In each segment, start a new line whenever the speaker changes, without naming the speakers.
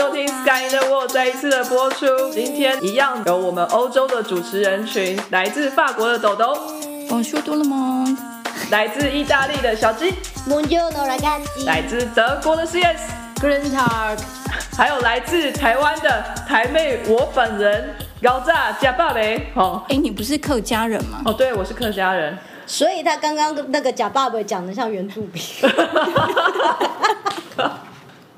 收听 Sky in the World 再一次的播出。今天一样有我们欧洲的主持人群，来自法国的豆豆，
我说多了吗？
来自意大利的小鸡
，Buongiorno ragazzi，
来自德国的
CS，Green Tag，
还有来自台湾的台妹我本人高炸加爆雷。哦
哎，你不是客家人吗？
哦，对，我是客家人。
所以他刚刚那个假爸爸讲的像原住民，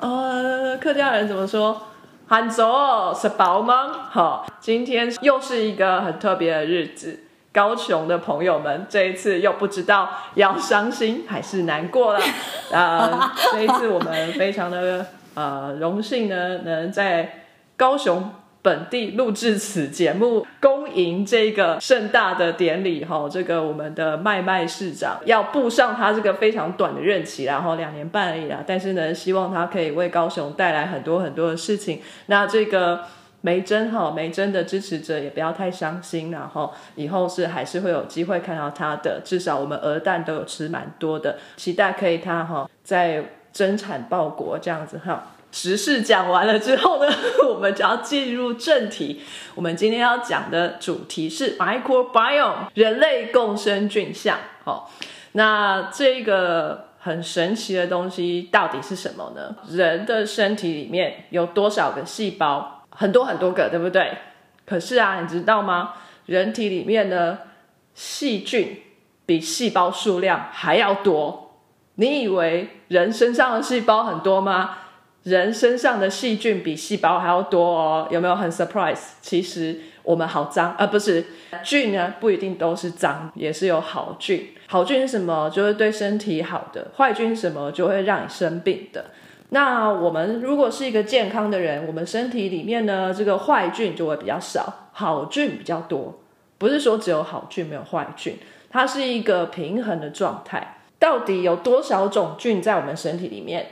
呃，客家人怎么说？喊走是宝吗？好，今天又是一个很特别的日子。高雄的朋友们，这一次又不知道要伤心还是难过了。呃，这一次我们非常的呃荣幸呢，能在高雄本地录制此节目，恭迎这个盛大的典礼哈。这个我们的麦麦市长要步上他这个非常短的任期，然后两年半而已啦，但是呢，希望他可以为高雄带来很多很多的事情。那这个。梅珍哈，梅珍的支持者也不要太伤心，然后以后是还是会有机会看到他的，至少我们鹅蛋都有吃蛮多的，期待可以他哈在增产报国这样子哈。时事讲完了之后呢，我们就要进入正题。我们今天要讲的主题是 microbiome 人类共生菌相。哦，那这个很神奇的东西到底是什么呢？人的身体里面有多少个细胞？很多很多个，对不对？可是啊，你知道吗？人体里面呢，细菌比细胞数量还要多。你以为人身上的细胞很多吗？人身上的细菌比细胞还要多哦，有没有很 surprise？其实我们好脏，呃，不是菌呢，不一定都是脏，也是有好菌。好菌是什么？就是对身体好的；坏菌是什么？就会让你生病的。那我们如果是一个健康的人，我们身体里面呢，这个坏菌就会比较少，好菌比较多。不是说只有好菌没有坏菌，它是一个平衡的状态。到底有多少种菌在我们身体里面？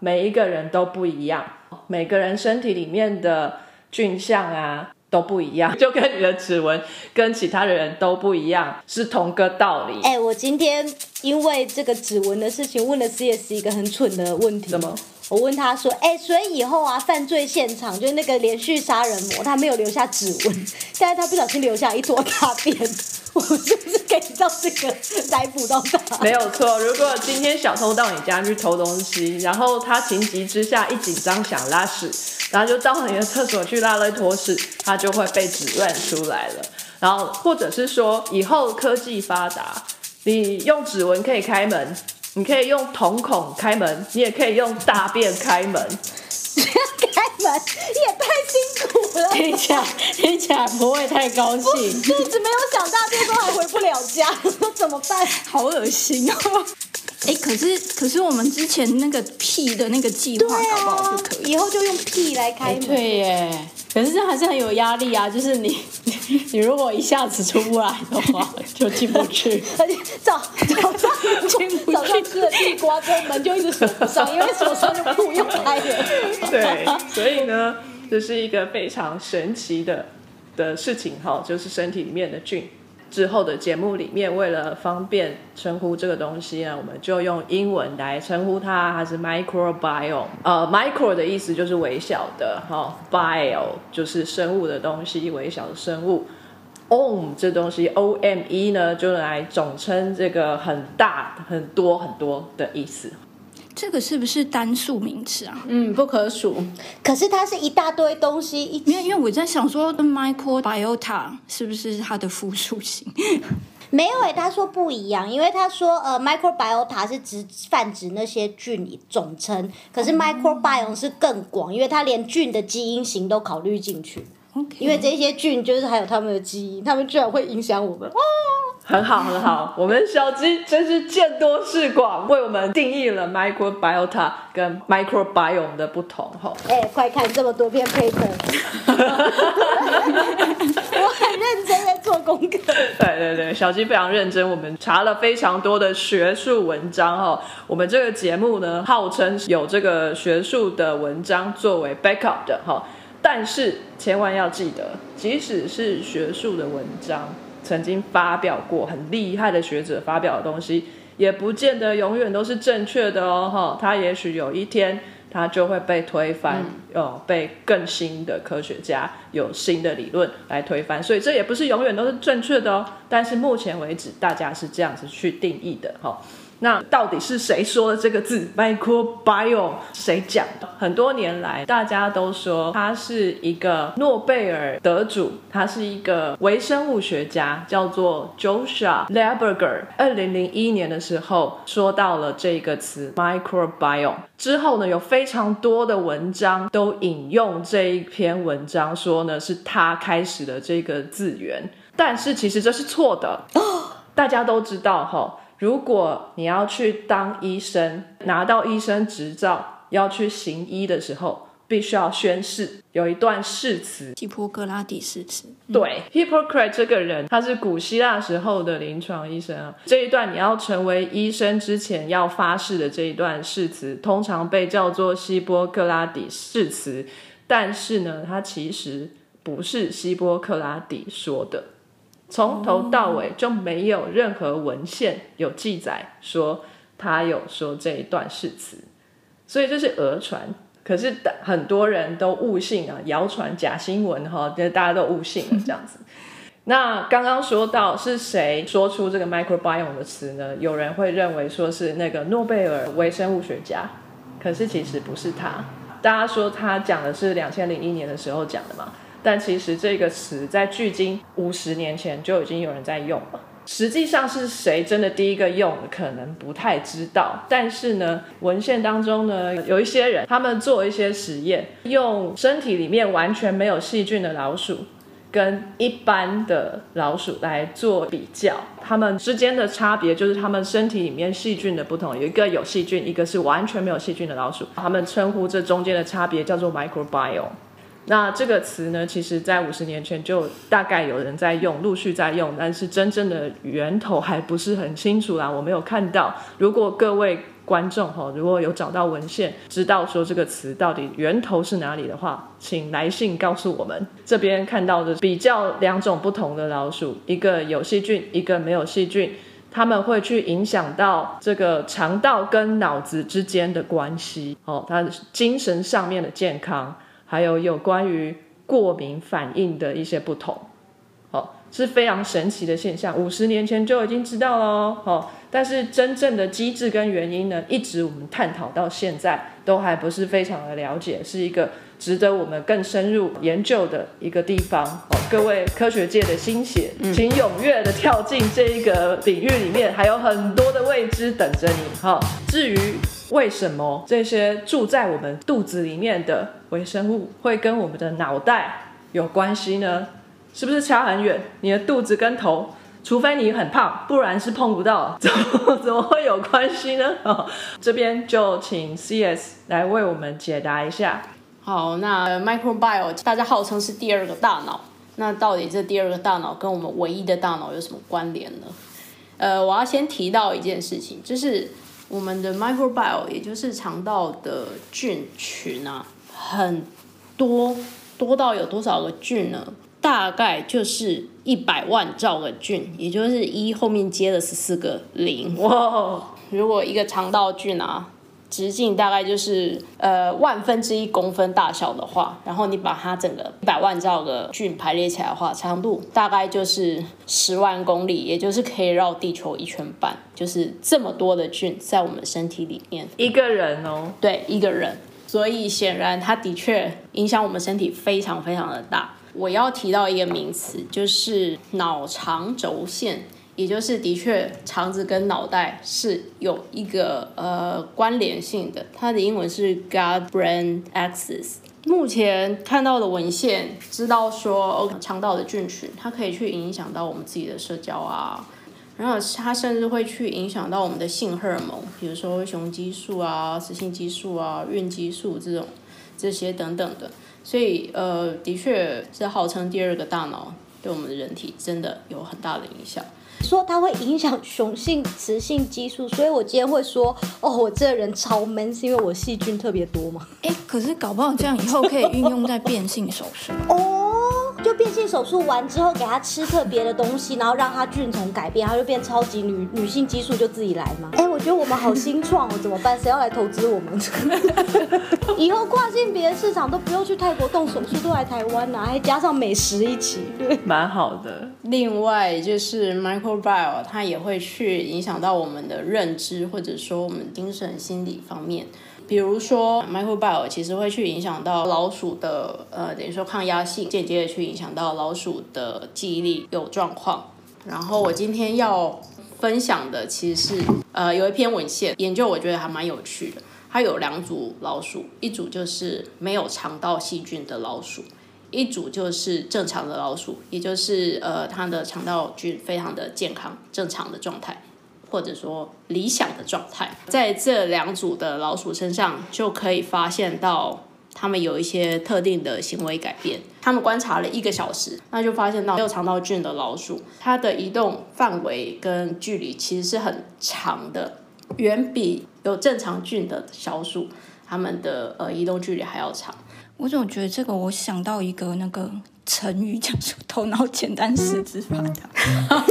每一个人都不一样，每个人身体里面的菌相啊都不一样，就跟你的指纹跟其他的人都不一样，是同个道理。
哎、我今天因为这个指纹的事情问了 CS 一个很蠢的问题。
怎么？
我问他说：“哎、所以以后啊，犯罪现场就是那个连续杀人魔，他没有留下指纹，但是他不小心留下一坨大便，我是不是可以照这个逮捕到他？
没有错，如果今天小偷到你家去偷东西，然后他情急之下一紧张想拉屎，然后就到你的厕所去拉了一坨屎，他就会被指认出来了。然后或者是说，以后科技发达，你用指纹可以开门，你可以用瞳孔开门，你也可以用大便开门。
这 样开门也太辛苦了。
听起来听起来不会太高兴，
一直没有想大便都还回不了家，怎么办？
好恶心哦。哎，可是可是我们之前那个屁的那个计划，
对
搞不好
啊
就可，以。
以后就用屁来开门。
对耶，可是这还是很有压力啊！就是你，你如果一下子出不来的话，就进不去。
而且早早上
进不去
早上吃了地瓜之后门就一直锁不上，因为锁上就不用开了。
对，所以呢，这是一个非常神奇的的事情哈，就是身体里面的菌。之后的节目里面，为了方便称呼这个东西呢，我们就用英文来称呼它，它是 microbiome。呃，micro 的意思就是微小的，哈、bio 就是生物的东西，微小的生物。om 这东西 o m e 呢，就来总称这个很大、很多、很多的意思。
这个是不是单数名词啊？
嗯，不可数。
可是它是一大堆东西一
没有，因为我在想说，microbiota 是不是它的复数型？
没有诶、他说不一样，因为他说呃，microbiota 是指泛指那些菌总称，可是 microbiome 是更广，因为它连菌的基因型都考虑进去
，OK，
因为这些菌就是还有它们的基因，它们居然会影响我们。哦
很好，很好，我们小鸡真是见多识广，为我们定义了 microbiota 跟 microbiome 的不同。哈，
哎、快看这么多篇 paper，我很认真在做功课。
对对对，小鸡非常认真，我们查了非常多的学术文章哈。我们这个节目呢，号称有这个学术的文章作为 backup 的哈，但是千万要记得，即使是学术的文章，曾经发表过很厉害的学者发表的东西，也不见得永远都是正确的哦哈。他也许有一天他就会被推翻，哦，被更新的科学家有新的理论来推翻，所以这也不是永远都是正确的哦。但是目前为止，大家是这样子去定义的，哈、那到底是谁说的这个字 microbiome？谁讲的？很多年来，大家都说他是一个诺贝尔得主，他是一个微生物学家，叫做 Joshua Leberger。二零零一年的时候，说到了这个词 microbiome 之后呢，有非常多的文章都引用这一篇文章，说呢是他开始的这个字源，但是其实这是错的。大家都知道哈，如果你要去当医生，拿到医生执照，要去行医的时候，必须要宣誓，有一段誓词。
希波格拉底誓词，
对，Hippocrates 这个人，他是古希腊时候的临床医生啊。这一段你要成为医生之前要发誓的这一段誓词，通常被叫做希波克拉底誓词，但是呢，它其实不是希波克拉底说的。从头到尾就没有任何文献有记载说他有说这一段誓词，所以这是讹传。可是很多人都误信啊，谣传假新闻哈，就大家都误信了这样子。那刚刚说到是谁说出这个 microbiome 的词呢？有人会认为说是那个诺贝尔微生物学家，可是其实不是他。大家说他讲的是两千零一年的时候讲的嘛？但其实这个词在距今五十年前就已经有人在用了。实际上是谁真的第一个用，可能不太知道。但是呢，文献当中呢，有一些人他们做一些实验，用身体里面完全没有细菌的老鼠跟一般的老鼠来做比较，它们之间的差别就是他们身体里面细菌的不同，有一个有细菌，一个是完全没有细菌的老鼠。他们称呼这中间的差别叫做 microbiome。那这个词呢，其实在五十年前就大概有人在用，陆续在用，但是真正的源头还不是很清楚啦，我没有看到。如果各位观众哈，如果有找到文献，知道说这个词到底源头是哪里的话，请来信告诉我们。这边看到的比较两种不同的老鼠，一个有细菌，一个没有细菌。他们会去影响到这个肠道跟脑子之间的关系哦，它精神上面的健康。还有有关于过敏反应的一些不同，哦，是非常神奇的现象。五十年前就已经知道了哦，但是真正的机制跟原因呢，一直我们探讨到现在都还不是非常的了解，是一个值得我们更深入研究的一个地方。哦，各位科学界的心血，请踊跃的跳进这一个领域里面，还有很多的未知等着你。哈，至于。为什么这些住在我们肚子里面的微生物会跟我们的脑袋有关系呢？是不是差很远？你的肚子跟头，除非你很胖，不然是碰不到，怎么怎么会有关系呢？哦，这边就请 CS 来为我们解答一下。
好，那 microbiome 大家号称是第二个大脑，那到底这第二个大脑跟我们唯一的大脑有什么关联呢？呃，我要先提到一件事情，就是。我们的 microbiome 也就是肠道的菌群啊，很多多到有多少个菌呢？大概就是一百万兆个菌，也就是一后面接了十四个零。哇！如果一个肠道菌啊。直径大概就是呃万分之一公分大小的话，然后你把它整个一百万兆个菌排列起来的话，长度大概就是十万公里，也就是可以绕地球一圈半，就是这么多的菌在我们身体里面。
一个人哦，
对，一个人，所以显然它的确影响我们身体非常非常的大。我要提到一个名词，就是脑肠轴线。也就是的确，肠子跟脑袋是有一个呃关联性的。它的英文是 gut-brain axis。目前看到的文献知道说，肠道的菌群它可以去影响到我们自己的社交啊，然后它甚至会去影响到我们的性荷尔蒙，比如说雄激素啊、雌性激素啊、孕激素这种这些等等的。所以呃，的确是号称第二个大脑，对我们的人体真的有很大的影响。
说它会影响雄性、雌性激素，所以我今天会说，哦，我这人超 man，是因为我细菌特别多吗？
哎，可是搞不好这样以后可以运用在变性手术。
变性手术完之后给它吃特别的东西，然后让它菌丛改变，它就变超级女女性激素就自己来吗？哎，我觉得我们好新创哦，怎么办？谁要来投资我们？以后跨性别市场都不用去泰国动手术，都来台湾呐、还加上美食一起。
蛮好的。
另外就是 microbiome，它也会去影响到我们的认知，或者说我们精神心理方面。比如说 microbiome 其实会去影响到老鼠的呃，等于说抗压性，间接的去影响到老鼠的记忆力有状况。然后我今天要分享的其实是呃有一篇文献研究，我觉得还蛮有趣的。它有两组老鼠，一组就是没有肠道细菌的老鼠，一组就是正常的老鼠，也就是呃它的肠道菌非常的健康正常的状态，或者说理想的状态。在这两组的老鼠身上就可以发现到。它们有一些特定的行为改变。他们观察了一个小时，那就发现到没有肠道菌的老鼠，它的移动范围跟距离其实是很长的，远比有正常菌的小鼠，它们的呃移动距离还要长。
我总觉得这个，我想到一个那个成语，叫做“头脑简单，四肢发达”，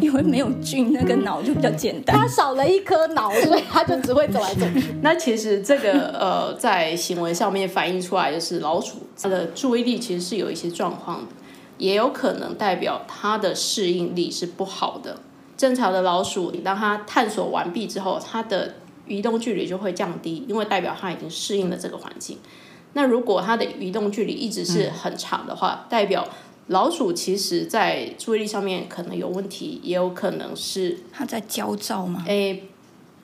因为没有菌，那个脑就比较简单。
它少了一颗脑，所以它就只会走来走去。
那其实这个呃，在行为上面反映出来，就是老鼠它的注意力其实是有一些状况的，也有可能代表它的适应力是不好的。正常的老鼠，当它探索完毕之后，它的移动距离就会降低，因为代表它已经适应了这个环境。那如果它的移动距离一直是很长的话，代表老鼠其实在注意力上面可能有问题，也有可能是
它在焦躁吗？
诶，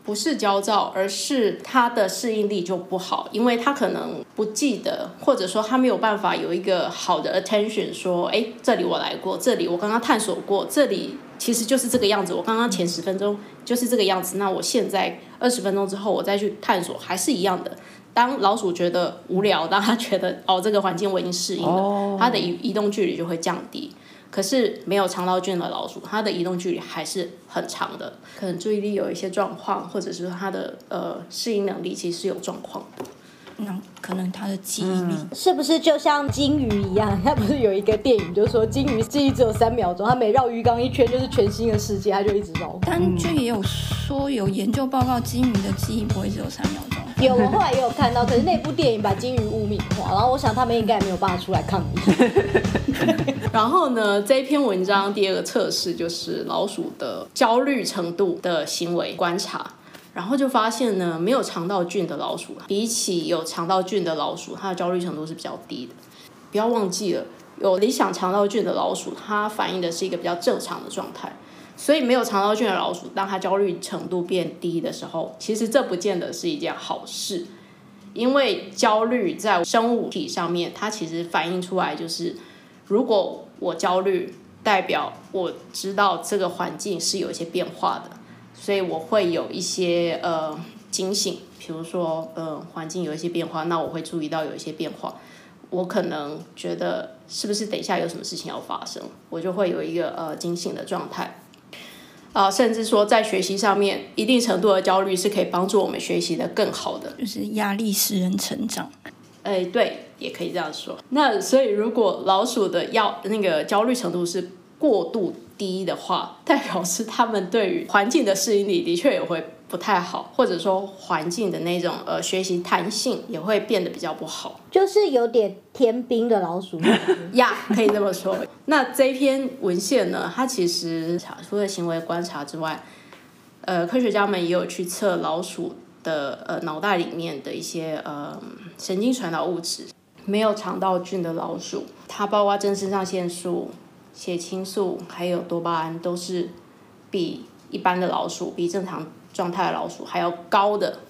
不是焦躁，而是它的适应力就不好，因为它可能不记得，或者说它没有办法有一个好的 attention，说，诶，这里我来过，这里我刚刚探索过，这里其实就是这个样子，我刚刚前十分钟就是这个样子，那我现在二十分钟之后我再去探索还是一样的。当老鼠觉得无聊，当它觉得哦这个环境我已经适应了，它的移移动距离就会降低。可是没有肠道菌的老鼠，它的移动距离还是很长的，可能注意力有一些状况，或者是它的呃适应能力其实是有状况的。
那可能他的记忆力，
是不是就像金鱼一样？他不是有一个电影，就说金鱼记忆只有三秒钟，它每绕鱼缸一圈就是全新的世界，它就一直绕。
但就也有说有研究报告，金鱼的记忆不会只有三秒钟。
有，我后来也有看到，可是那部电影把金鱼污名化，然后我想他们应该也没有办法出来抗议。
然后呢，这一篇文章第二个测试就是老鼠的焦虑程度的行为观察，然后就发现呢，没有肠道菌的老鼠，比起有肠道菌的老鼠，它的焦虑程度是比较低的。不要忘记了，有理想肠道菌的老鼠，它反映的是一个比较正常的状态。所以没有肠道菌的老鼠，当它焦虑程度变低的时候，其实这不见得是一件好事，因为焦虑在生物体上面，它其实反映出来就是，如果我焦虑，代表我知道这个环境是有一些变化的，所以我会有一些呃警醒，比如说呃环境有一些变化，那我会注意到有一些变化。我可能觉得是不是等一下有什么事情要发生，我就会有一个呃警醒的状态。啊、甚至说在学习上面，一定程度的焦虑是可以帮助我们学习的更好的。
就是压力使人成长。
哎，对，也可以这样说。那所以，如果老鼠的要那个焦虑程度是过度低的话，代表是他们对于环境的适应力的确也会不太好，或者说环境的那种呃学习弹性也会变得比较不好。
就是有点天兵的老鼠。
呀，可以这么说。那这篇文献呢，它其实除了行为观察之外，呃，科学家们也有去测老鼠的呃脑袋里面的一些呃神经传导物质。没有肠道菌的老鼠，它包括正肾上腺素、血清素还有多巴胺，都是比一般的老鼠、比正常状态的老鼠还要高的。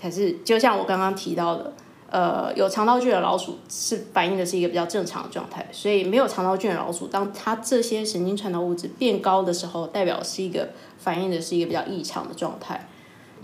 可是，就像我刚刚提到的，呃，有肠道菌的老鼠是反映的是一个比较正常的状态，所以没有肠道菌的老鼠，当它这些神经传导物质变高的时候，代表是一个反映的是一个比较异常的状态。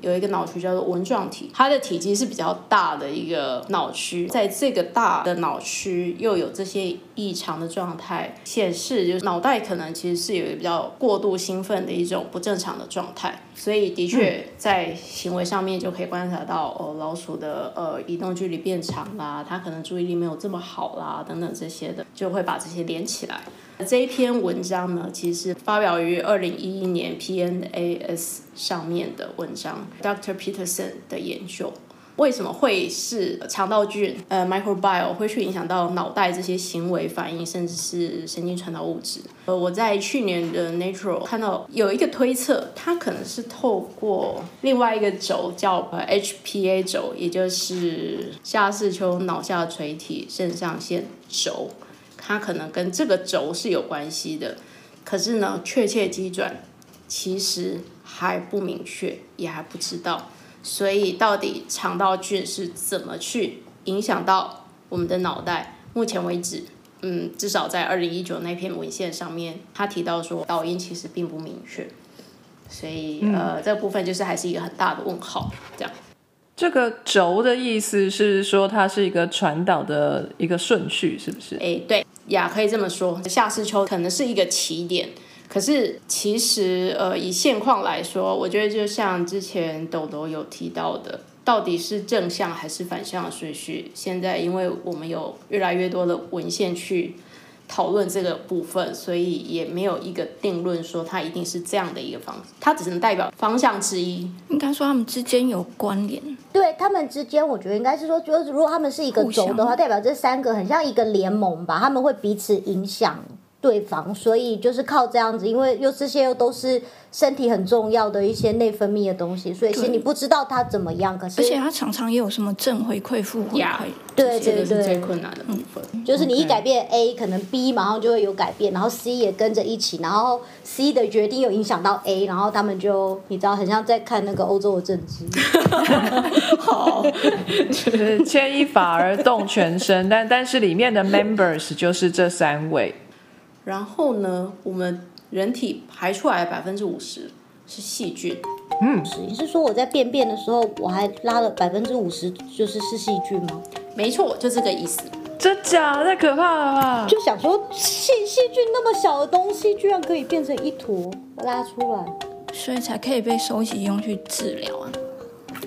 有一个脑区叫做纹状体，它的体积是比较大的一个脑区，在这个大的脑区又有这些异常的状态，显示就是脑袋可能其实是有一个比较过度兴奋的一种不正常的状态，所以的确在行为上面就可以观察到哦，老鼠的呃移动距离变长啦，它可能注意力没有这么好啦，等等这些的，就会把这些连起来。这一篇文章呢，其实发表于二零一一年 PNAS 上面的文章，Dr. Peterson 的研究，为什么会是肠道菌呃 microbiome 会去影响到脑袋这些行为反应，甚至是神经传导物质？呃，我在去年的 Nature 看到有一个推测，它可能是透过另外一个轴叫 HPA 轴，也就是下视丘脑下垂体肾上腺轴。它可能跟这个轴是有关系的，可是呢，确切机转其实还不明确，也还不知道。所以到底肠道菌是怎么去影响到我们的脑袋？目前为止，嗯，至少在二零一九那篇文献上面，他提到说导因其实并不明确，所以呃，这部分就是还是一个很大的问号，这样。
这个轴的意思是说，它是一个传导的一个顺序，是不是？
哎，对呀，可以这么说。下视丘可能是一个起点，可是其实呃，以现况来说，我觉得就像之前豆豆有提到的，到底是正向还是反向的顺序？现在因为我们有越来越多的文献去。讨论这个部分，所以也没有一个定论说它一定是这样的一个方，它只能代表方向之一。
应该说他们之间有关联。
对他们之间，我觉得应该是说，就是如果他们是一个轴的话，代表这三个很像一个联盟吧，他们会彼此影响。对方，所以就是靠这样子，因为又这些又都是身体很重要的一些内分泌的东西，所以其实你不知道它怎么样，可是
而且它常常也有什么正回馈、负回馈，
对对对，
是最困难的部分。
就是你一改变 A，可能 B 马上就会有改变，然后 C 也跟着一起，然后 C 的决定又影响到 A，然后他们就你知道，很像在看那个欧洲的政治。
好，
就是牵一发而动全身，但但是里面的 members 就是这三位。
然后呢，我们人体排出来百分之五十是细菌。
嗯，
你是说我在便便的时候，我还拉了百分之五十，就是是细菌吗？
没错，就这个意思。
真假？太可怕了吧！
就想说细细菌那么小的东西，居然可以变成一坨拉出来，
所以才可以被收集用去治疗啊。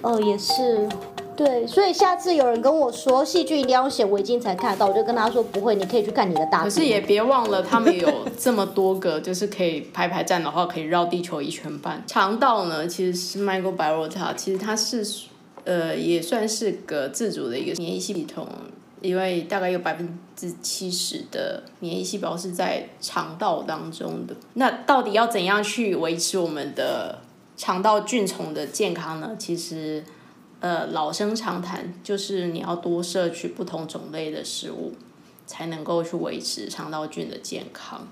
哦，也是。对，所以下次有人跟我说细菌一定要用显微镜才看得到，我就跟他说不会，你可以去看你的大。
可是也别忘了，他们有这么多个，就是可以排排站的话，可以绕地球一圈半。肠道呢，其实是 microbiota，其实它是呃也算是个自主的一个免疫系统，因为大概有百分之七十的免疫细胞是在肠道当中的。那到底要怎样去维持我们的肠道菌虫的健康呢？其实。呃，老生常谈，就是你要多摄取不同种类的食物，才能够去维持肠道菌的健康。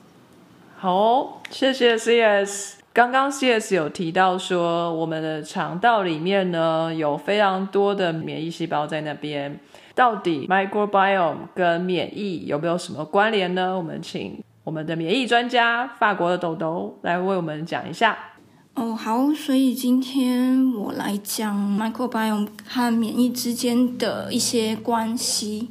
好，谢谢 CS。刚刚 CS 有提到说，我们的肠道里面呢有非常多的免疫细胞在那边，到底 microbiome 跟免疫有没有什么关联呢？我们请我们的免疫专家法国的豆豆来为我们讲一下。
哦，好，所以今天我来讲 microbiome 和免疫之间的一些关系。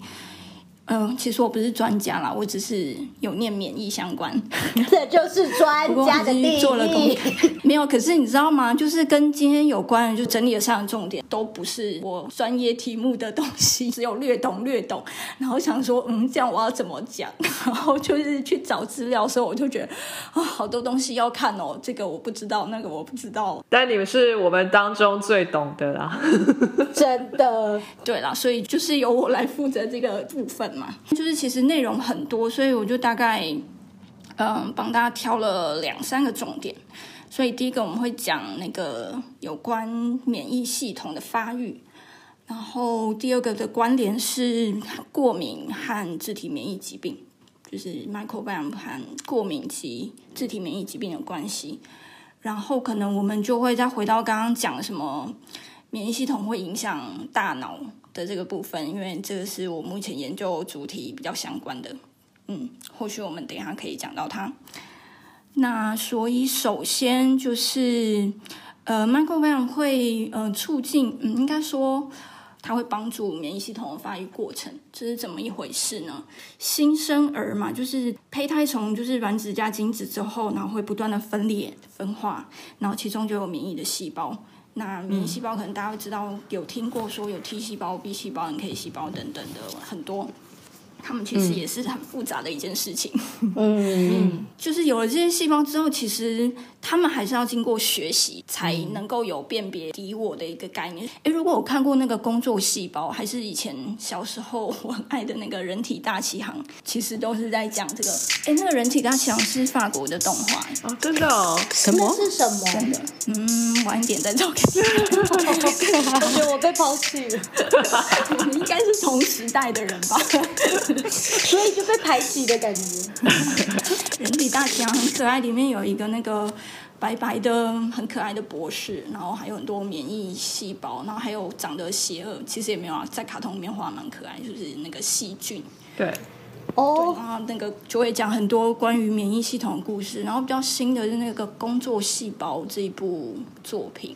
嗯，其实我不是专家啦，我只是有念免疫相关。
这就是专家的定义。
没有，可是你知道吗？就是跟今天有关的，就整理了上的重点，都不是我专业题目的东西，只有略懂略懂。然后想说，嗯，这样我要怎么讲？然后就是去找资料的时候，我就觉得啊，好多东西要看哦，这个我不知道，那个我不知道。
但你们是我们当中最懂的啦，
真的。
对啦，所以就是由我来负责这个部分。就是其实内容很多，所以我就大概嗯帮大家挑了两三个重点。所以第一个我们会讲那个有关免疫系统的发育，然后第二个的关联是过敏和自体免疫疾病，就是 microbiome 和过敏及自体免疫疾病的关系。然后可能我们就会再回到刚刚讲什么免疫系统会影响大脑。的这个部分，因为这个是我目前研究主题比较相关的，嗯，或许我们等一下可以讲到它。那所以首先就是呃，microbiome 会呃促进，嗯，应该说它会帮助免疫系统的发育过程，这是怎么一回事呢？新生儿嘛，就是胚胎从就是卵子加精子之后，然后会不断的分裂分化，然后其中就有免疫的细胞。那免疫细胞可能大家会知道，有听过说有 T 细胞、B 细胞、NK 细胞等等的很多。他们其实也是很复杂的一件事情，
嗯，
就是有了这些细胞之后，其实他们还是要经过学习，才能够有辨别敌我的一个概念。诶，如果我看过那个工作细胞，还是以前小时候我很爱的那个人体大奇航，其实都是在讲这个。诶，那个人体大奇航是法国的动画，
哦，真的哦，
什么？
是什么？
真的，嗯，晚一点再找给你。
我觉得我被抛弃了，
你应该是同时代的人吧？
所以就被排挤的感觉。
人体大奇航很可爱，里面有一个那个白白的很可爱的博士，然后还有很多免疫细胞，然后还有长得邪恶，其实也没有啊，在卡通里面画得蛮可爱，就是那个细菌。
对，
对，
哦，
然后那个就会讲很多关于免疫系统的故事，然后比较新的是那个工作细胞这一部作品。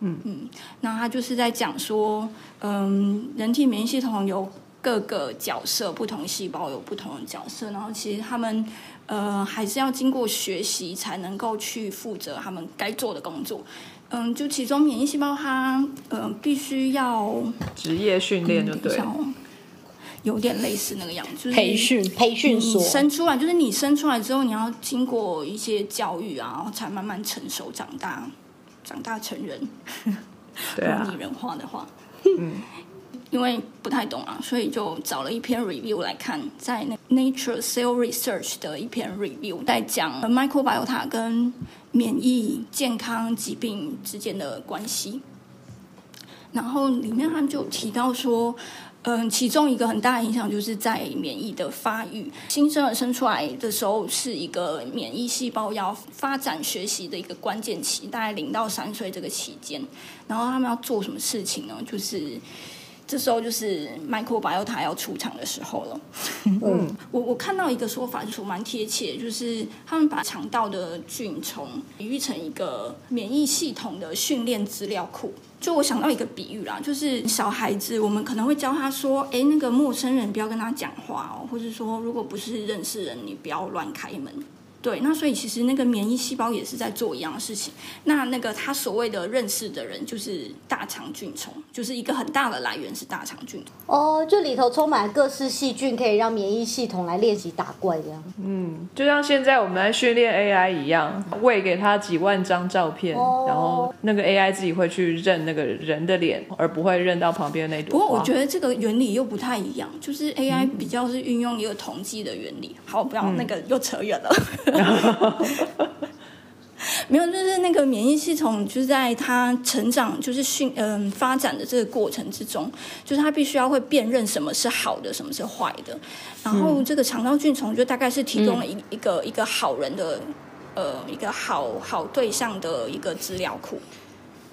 嗯嗯，那他就是在讲说，嗯，人体免疫系统有各个角色，不同细胞有不同的角色，然后其实他们呃还是要经过学习才能够去负责他们该做的工作。嗯，就其中免疫细胞它呃必须要
职业训练就对
有点类似那个样子，就是
培训
培训所，
生出来就是你生出来之后，你要经过一些教育啊，然后才慢慢成熟长大，长大成人。
对啊
拟人化的话，嗯，因为不太懂啊，所以就找了一篇 review 来看，在 Nature Cell Research 的一篇 review，在讲 microbiota 跟免疫健康疾病之间的关系。然后里面他们就提到说，嗯，其中一个很大的影响就是在免疫的发育。新生儿生出来的时候是一个免疫细胞要发展学习的一个关键期，大概零到三岁这个期间。然后他们要做什么事情呢？就是这时候就是 microbiota 要出场的时候了。
嗯，
我我看到一个说法，就是蛮贴切，就是他们把肠道的菌虫比喻成一个免疫系统的训练资料库。就我想到一个比喻啦，就是小孩子，我们可能会教他说，哎，那个陌生人不要跟他讲话哦，或者说如果不是认识人，你不要乱开门。对，那所以其实那个免疫细胞也是在做一样的事情。那那个他所谓的认识的人，就是大肠菌虫，就是一个很大的来源是大肠菌虫。
哦，就里头充满了各式细菌，可以让免疫系统来练习打怪这样。
就像现在我们在训练 AI 一样，喂给他几万张照片，
哦
然后那个 AI 自己会去认那个人的脸，而不会认到旁边那朵。
不过我觉得这个原理又不太一样，就是 AI 比较是运用一个统计的原理。好，不要那个又扯远了。没有，就是那个免疫系统，就是在它成长，就是训嗯、发展的这个过程之中，就是它必须要会辨认什么是好的，什么是坏的。然后这个肠道菌虫就大概是提供了一、一个一个好人的呃一个好好对象的一个资料库。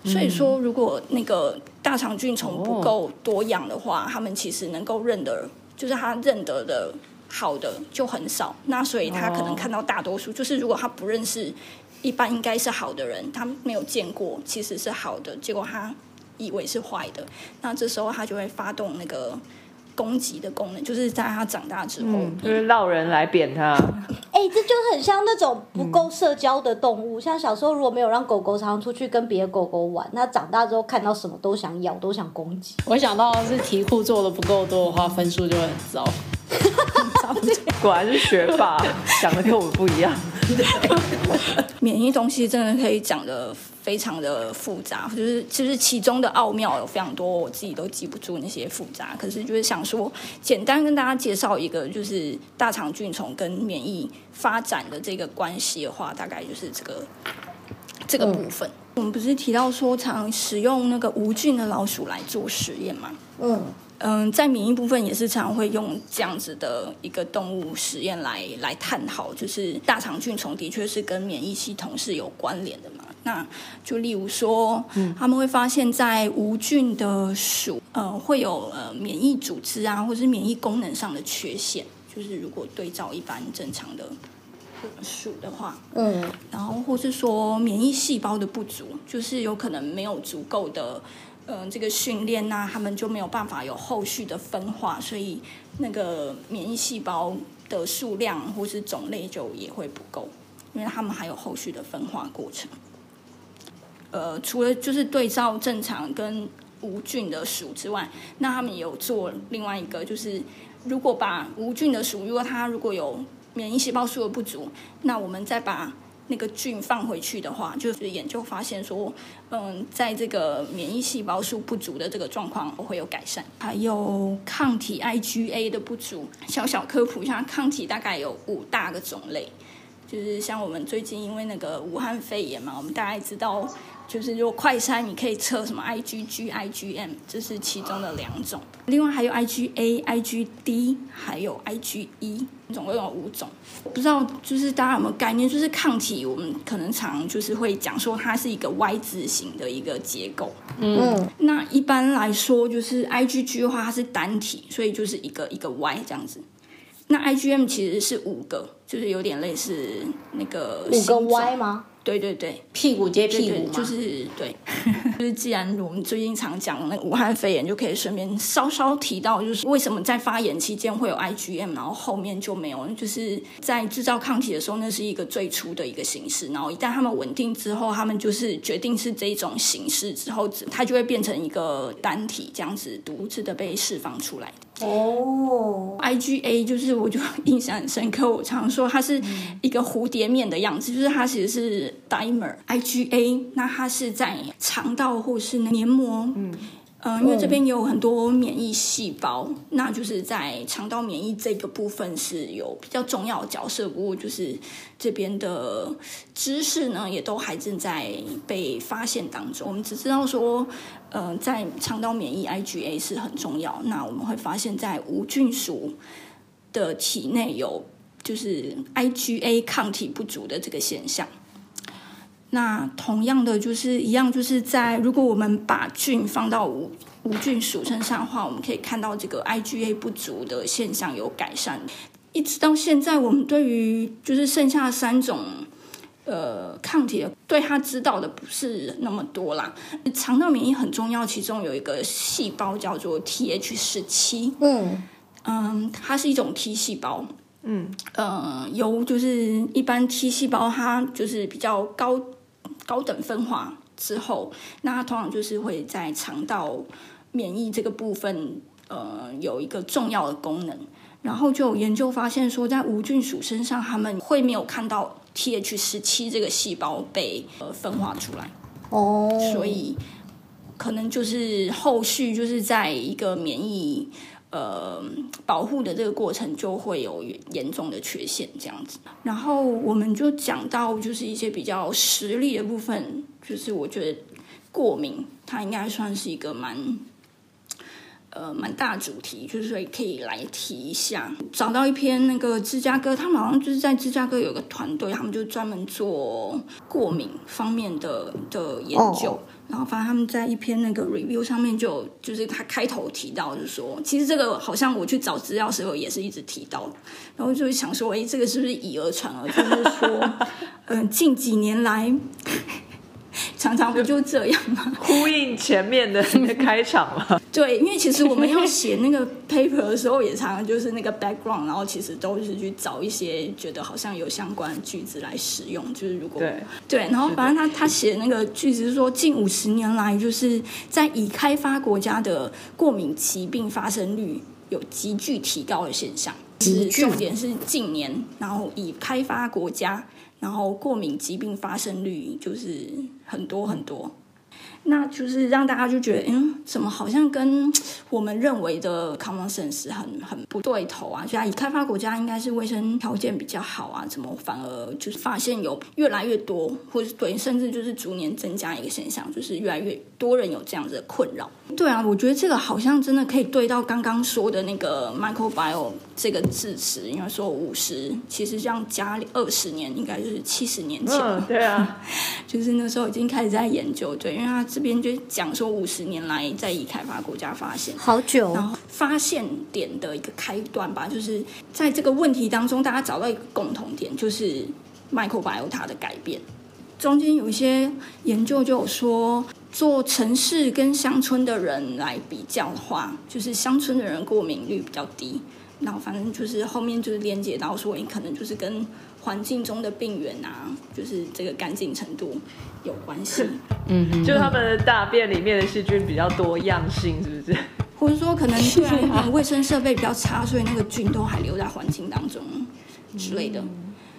所以说，如果那个大肠菌虫不够多样的话，他们其实能够认得，就是他认得的好的就很少。那所以他可能看到大多数，就是如果他不认识一般应该是好的人，他没有见过其实是好的，结果他以为是坏的，那这时候他就会发动那个攻击的功能，就是在他长大之后，
嗯，就是闹人来扁他。
哎、这就很像那种不够社交的动物，像小时候如果没有让狗狗常常出去跟别的狗狗玩，那长大之后看到什么都想咬，都想攻击。
我想到是题库做的不够多的话，分数就会很糟。
果然是学霸，讲的跟我们不一样。
免疫东西真的可以讲的非常的复杂，就是就是其中的奥妙有非常多，我自己都记不住那些复杂。可是就是想说，简单跟大家介绍一个，就是大肠菌虫跟免疫发展的这个关系的话，大概就是这个这个部分。我们不是提到说常使用那个无菌的老鼠来做实验吗？
嗯，
嗯，在免疫部分也是常会用这样子的一个动物实验来来探讨，就是大肠菌虫的确是跟免疫系统是有关联的嘛。那就例如说，他们会发现，在无菌的鼠，呃，会有呃免疫组织啊，或是免疫功能上的缺陷。就是如果对照一般正常的鼠的话，
嗯
然后或是说免疫细胞的不足，就是有可能没有足够的。嗯、这个训练呐、他们就没有办法有后续的分化，所以那个免疫细胞的数量或是种类就也会不够，因为他们还有后续的分化过程。呃，除了就是对照正常跟无菌的鼠之外，那他们有做另外一个，就是如果把无菌的鼠，如果它如果有免疫细胞数的不足，那我们再把那个菌放回去的话，就是研究发现说，嗯，在这个免疫细胞数不足的这个状况会有改善。还有抗体 IgA 的不足，小小科普一下，抗体大概有五大个种类。就是像我们最近因为那个武汉肺炎嘛，我们大概知道，就是如果快筛你可以测什么 IgG、IgM，这是其中的两种。另外还有 IgA、IgD，还有 IgE，总共有五种。不知道就是大家有没有概念？就是抗体，我们可能常就是会讲说它是一个 Y 字形的一个结构。
嗯
那一般来说，就是 IgG 的话，它是单体，所以就是一个一个 Y 这样子。那 IgM 其实是五个，就是有点类似那个
五个 Y 吗？
对对对，
屁股接屁股嘛，
就是对，就是既然我们最近常讲那个武汉肺炎，就可以顺便稍稍提到，就是为什么在发炎期间会有 IgM，然后后面就没有，就是在制造抗体的时候，那是一个最初的一个形式，然后一旦他们稳定之后，他们就是决定是这种形式之后，它就会变成一个单体，这样子独自的被释放出来。
哦
，IgA 就是我就印象很深刻，我常说它是一个蝴蝶面的样子，就是它其实是 dimer IgA，那它是在肠道或是黏膜，嗯。因为这边有很多免疫细胞，那就是在肠道免疫这个部分是有比较重要的角色。不过就是这边的知识呢，也都还正在被发现当中。我们只知道说，呃，在肠道免疫 IgA 是很重要。那我们会发现，在无菌鼠的体内有就是 IgA 抗体不足的这个现象。那同样的就是一样，就是在如果我们把菌放到无无菌鼠身上的话，我们可以看到这个 IgA 不足的现象有改善。一直到现在，我们对于就是剩下三种呃抗体，对他知道的不是那么多啦。肠道免疫很重要，其中有一个细胞叫做 TH 十七，
嗯
嗯，它是一种 T 细胞。
嗯，
呃，由就是一般 T 细胞，它就是比较高高等分化之后，那它通常就是会在肠道免疫这个部分，呃，有一个重要的功能。然后就有研究发现说，在无菌鼠身上，他们会没有看到 TH 十七这个细胞被呃分化出来。
哦，
所以可能就是后续就是在一个免疫呃保护的这个过程就会有严重的缺陷这样子。然后我们就讲到就是一些比较实例的部分，就是我觉得过敏它应该算是一个蛮。呃，蛮大主题，就是所以可以来提一下。找到一篇那个芝加哥，他们好像就是在芝加哥有个团队，他们就专门做过敏方面的的研究。
哦
然后反正他们在一篇那个 review 上面就有就是他开头提到，就是说，其实这个好像我去找资料的时候也是一直提到，然后就想说，哎，这个是不是以讹传讹？就是说，嗯、近几年来常常不就这样吗？
呼应前面的那个开场嘛。
对，因为其实我们要写那个 paper 的时候，也常常就是那个 background，然后其实都是去找一些觉得好像有相关的句子来使用。就是如果
对
对，然后反正他他写的那个句子是说，近五十年来，就是在已开发国家的过敏疾病发生率有急剧提高的现象。是重点是近年，然后已开发国家，然后过敏疾病发生率就是很多很多。那就是让大家就觉得，嗯，怎么好像跟我们认为的 common sense 很很不对头啊？就以开发国家应该是卫生条件比较好啊，怎么反而就是发现有越来越多，或者对，甚至就是逐年增加一个现象，就是越来越多人有这样子的困扰。对啊，我觉得这个好像真的可以对到刚刚说的那个 microbiome 这个字词，应该说五十，其实这样加二十年，应该就是七十年前。
嗯，对啊，
就是那时候已经开始在研究，对，因为它这这边就讲说五十年来在已开发国家发现，
好久
然后发现点的一个开端吧，就是在这个问题当中，大家找到一个共同点，就是 microbiota 的改变。中间有一些研究就有说，做城市跟乡村的人来比较的话，就是乡村的人过敏率比较低。然后反正就是后面就是连接到说，你可能就是跟环境中的病源啊，就是这个干净程度有关系。
嗯哼，
就是他们的大便里面的细菌比较多样性，是不是？
或者说可能对啊，可能卫生设备比较差，所以那个菌都还留在环境当中之类的。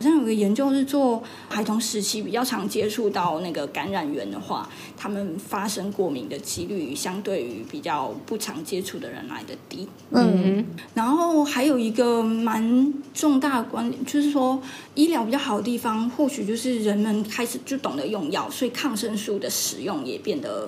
好像有个研究是做孩童时期比较常接触到那个感染源的话，他们发生过敏的几率相对于比较不常接触的人来的低。
嗯，
然后还有一个蛮重大的观点，就是说医疗比较好的地方，或许就是人们开始就懂得用药，所以抗生素的使用也变得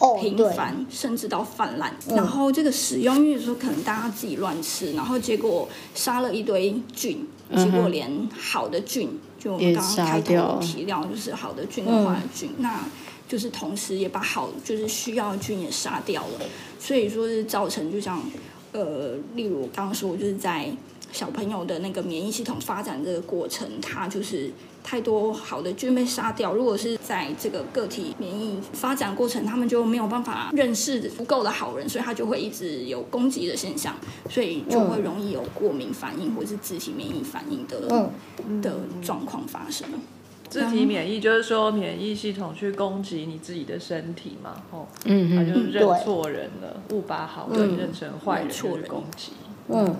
哦，
频
对，
繁，甚至到泛滥。
嗯
然后这个使用，因为说可能大家自己乱吃，然后结果杀了一堆菌，结果连好的菌，就我们刚刚开头提到，就是好的菌跟坏的菌，那就是同时也把好就是需要的菌也杀掉了，所以说是造成就像呃，例如我刚刚说，就是在小朋友的那个免疫系统发展这个过程，它就是太多好的菌被杀掉。如果是在这个个体免疫发展过程，他们就没有办法认识足够的好人，所以他就会一直有攻击的现象，所以就会容易有过敏反应或是自体免疫反应的、
嗯
的状况发生。
自体免疫就是说免疫系统去攻击你自己的身体嘛，哦，
嗯哼，
他就认错人了，误把好人认成坏人去
认错人
攻击。
嗯，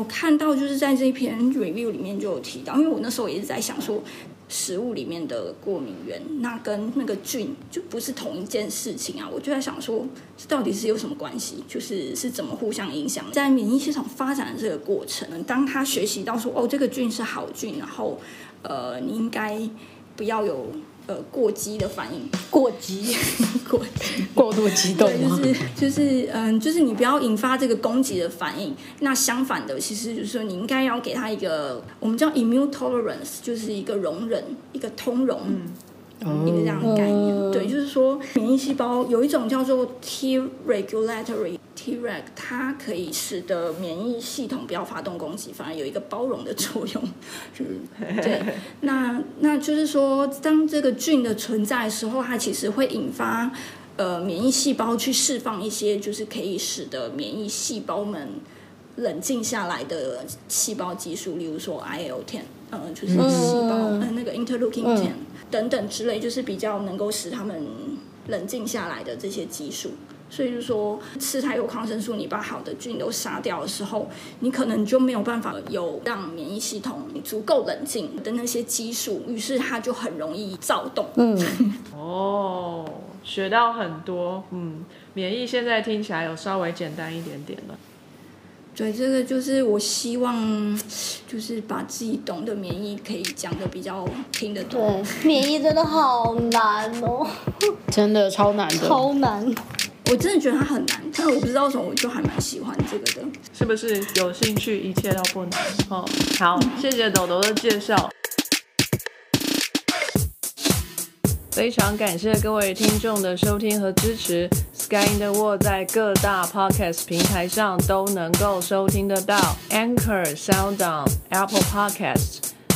我看到就是在这篇 review 里面就有提到，因为我那时候也是在想说，食物里面的过敏源，那跟那个菌就不是同一件事情啊。我就在想说，这到底是有什么关系？就是是怎么互相影响？在免疫系统发展的这个过程，当他学习到说，哦，这个菌是好菌，然后呃，你应该不要有呃过激的反应，
过激，
过激。
过度激动
对，就是就是嗯，就是你不要引发这个攻击的反应。那相反的，其实就是说你应该要给他一个我们叫 immune tolerance，就是一个容忍，一个通融。一个这样的概念，
嗯
对，就是说免疫细胞有一种叫做 T regulatory Treg，它可以使得免疫系统不要发动攻击，反而有一个包容的作用，就 是对。那那就是说，当这个菌的存在的时候，它其实会引发呃免疫细胞去释放一些，就是可以使得免疫细胞们冷静下来的细胞激素，例如说 IL ten，呃，就是细胞、呃那个 interleukin ten、等等之类，就是比较能够使他们冷静下来的这些激素。所以就说吃太多抗生素，你把好的菌都杀掉的时候，你可能就没有办法有让免疫系统足够冷静的那些激素，于是它就很容易躁动。
嗯，
哦，学到很多，嗯，免疫现在听起来有稍微简单一点点了。
对，这个就是我希望，就是把自己懂的免疫可以讲的比较听得懂。
对，免疫真的好难哦，
真的超难的。
超难。
我真的觉得它很难，但我不知道为什么，我就还蛮喜欢这个的。
是不是有兴趣，一切都不难？哦，好，谢谢豆豆的介绍。非常感谢各位听众的收听和支持。Sky in the World 在各大 Podcast 平台上都能够收听得到，Anchor、SoundOn、Apple Podcasts